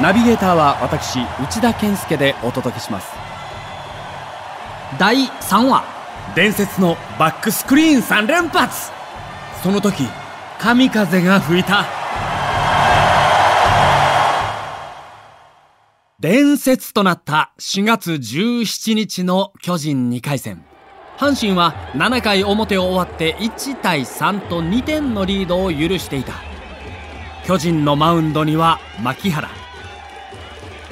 ナビゲーターは私内田健介でお届けします。第3話。伝説のバックスクリーン3連発。その時神風が吹いた。伝説となった4月17日の巨人2回戦阪神は7回表を終わって1対3と2点のリードを許していた。巨人のマウンドには牧原。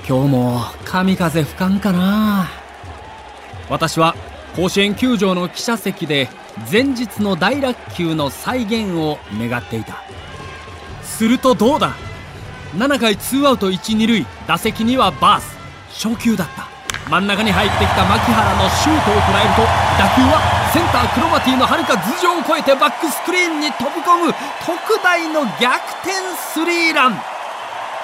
今日も神風吹かんかな。私は甲子園球場の記者席で前日の大落球の再現を願っていた。するとどうだ。7回ツーアウト1、2塁。打席にはバース。初球だった。真ん中に入ってきた牧原のシュートを捉えると打球はセンタークロマティのはるか頭上を越えてバックスクリーンに飛び込む特大の逆転スリーラン。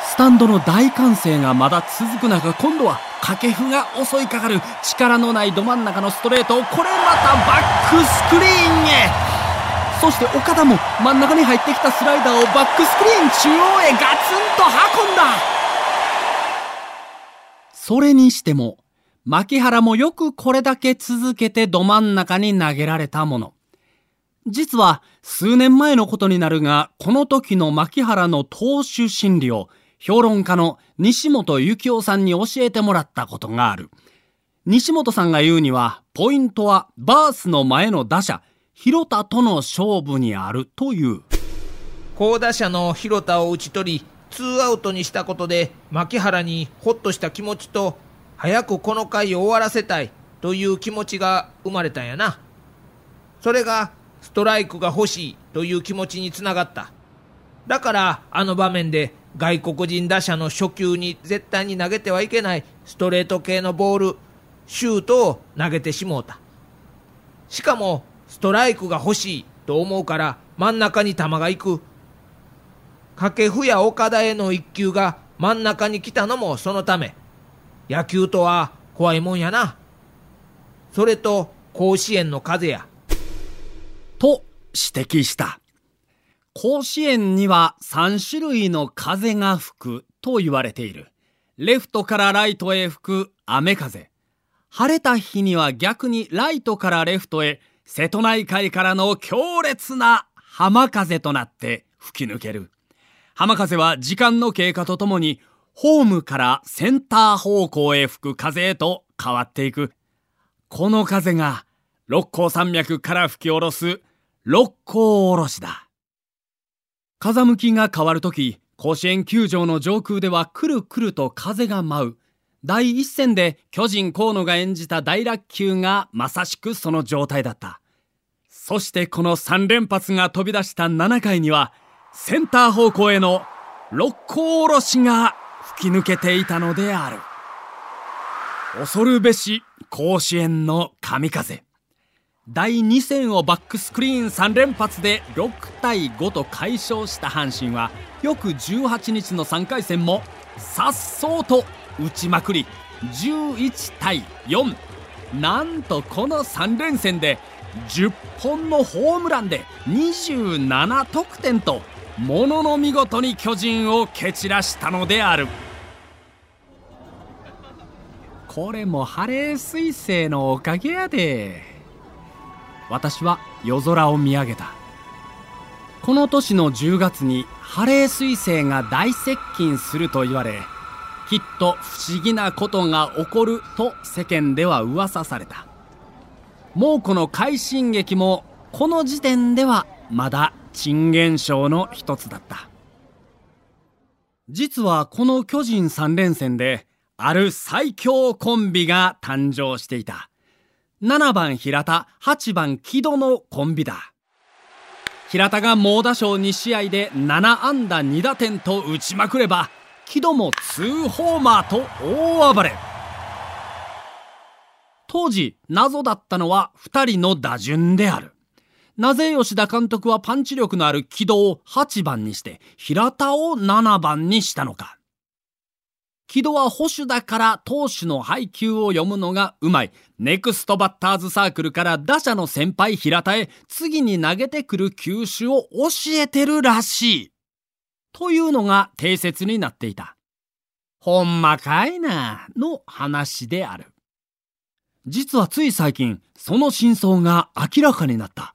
スタンドの大歓声がまだ続く中今度は掛布が襲いかかる。力のないど真ん中のストレートをこれまたバックスクリーンへ。そして岡田も真ん中に入ってきたスライダーをバックスクリーン中央へガツンと運んだ。それにしても牧原もよくこれだけ続けてど真ん中に投げられたもの。実は数年前のことになるが、この時の牧原の投手心理を評論家の西本幸雄さんに教えてもらったことがある。西本さんが言うには、ポイントはバースの前の打者、広田との勝負にあるという。好打者の広田を打ち取り、ツーアウトにしたことで、牧原にホッとした気持ちと早くこの回を終わらせたいという気持ちが生まれたんやな。それがストライクが欲しいという気持ちにつながった。だからあの場面で外国人打者の初球に絶対に投げてはいけないストレート系のボール、シュートを投げてしもうた。しかもストライクが欲しいと思うから真ん中に球が行く。掛布や岡田への一球が真ん中に来たのもそのため。野球とは怖いもんやな。それと甲子園の風や。と指摘した。甲子園には3種類の風が吹くと言われている。レフトからライトへ吹く雨風。晴れた日には逆にライトからレフトへ瀬戸内海からの強烈な浜風となって吹き抜ける。浜風は時間の経過とともにホームからセンター方向へ吹く風へと変わっていく。この風が六甲山脈から吹き下ろす六甲おろしだ。風向きが変わるとき、甲子園球場の上空ではくるくると風が舞う。第一戦で巨人河野が演じた大落球がまさしくその状態だった。そしてこの3連発が飛び出した7回には、センター方向への六甲おろしが吹き抜けていたのである。恐るべし甲子園の神風。第2戦をバックスクリーン3連発で6対5と快勝した阪神は翌18日の3回戦もさっそうと打ちまくり11対4なんとこの3連戦で10本のホームランで27得点とものの見事に巨人を蹴散らしたのである。これもハレー彗星のおかげやで。私は夜空を見上げた。この年の10月にハレー彗星が大接近すると言われきっと不思議なことが起こると世間では噂された。猛虎の快進撃もこの時点ではまだ珍現象の一つだった。実はこの巨人3連戦である最強コンビが誕生していた。7番平田、8番木戸のコンビだ。平田が猛打賞2試合で7安打2打点と打ちまくれば、木戸も2ホーマーと大暴れ。当時、謎だったのは2人の打順である。なぜ吉田監督はパンチ力のある木戸を8番にして、平田を7番にしたのか。木戸は保守だから投手の配球を読むのがうまい。ネクストバッターズサークルから打者の先輩平田へ次に投げてくる球種を教えてるらしい。というのが定説になっていた。ほんまかいな、の話である。実はつい最近、その真相が明らかになった。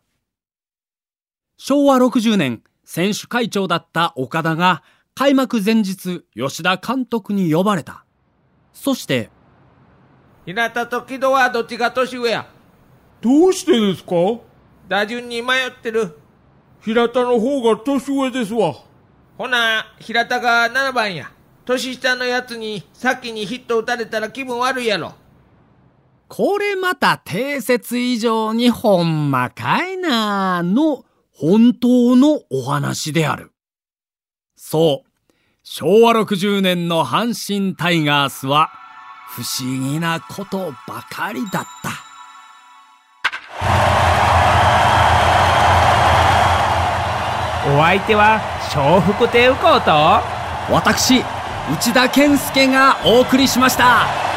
昭和60年、選手会長だった岡田が開幕前日、吉田監督に呼ばれた。そして、平田と木戸はどっちが年上や？どうしてですか？打順に迷ってる。平田の方が年上ですわ。ほな、平田が7番や。年下のやつに先にヒット打たれたら気分悪いやろ。これまた定説以上にほんまかいなの本当のお話である。そう。昭和60年の阪神タイガースは不思議なことばかりだった。お相手は笑福亭右近と私内田健介がお送りしました。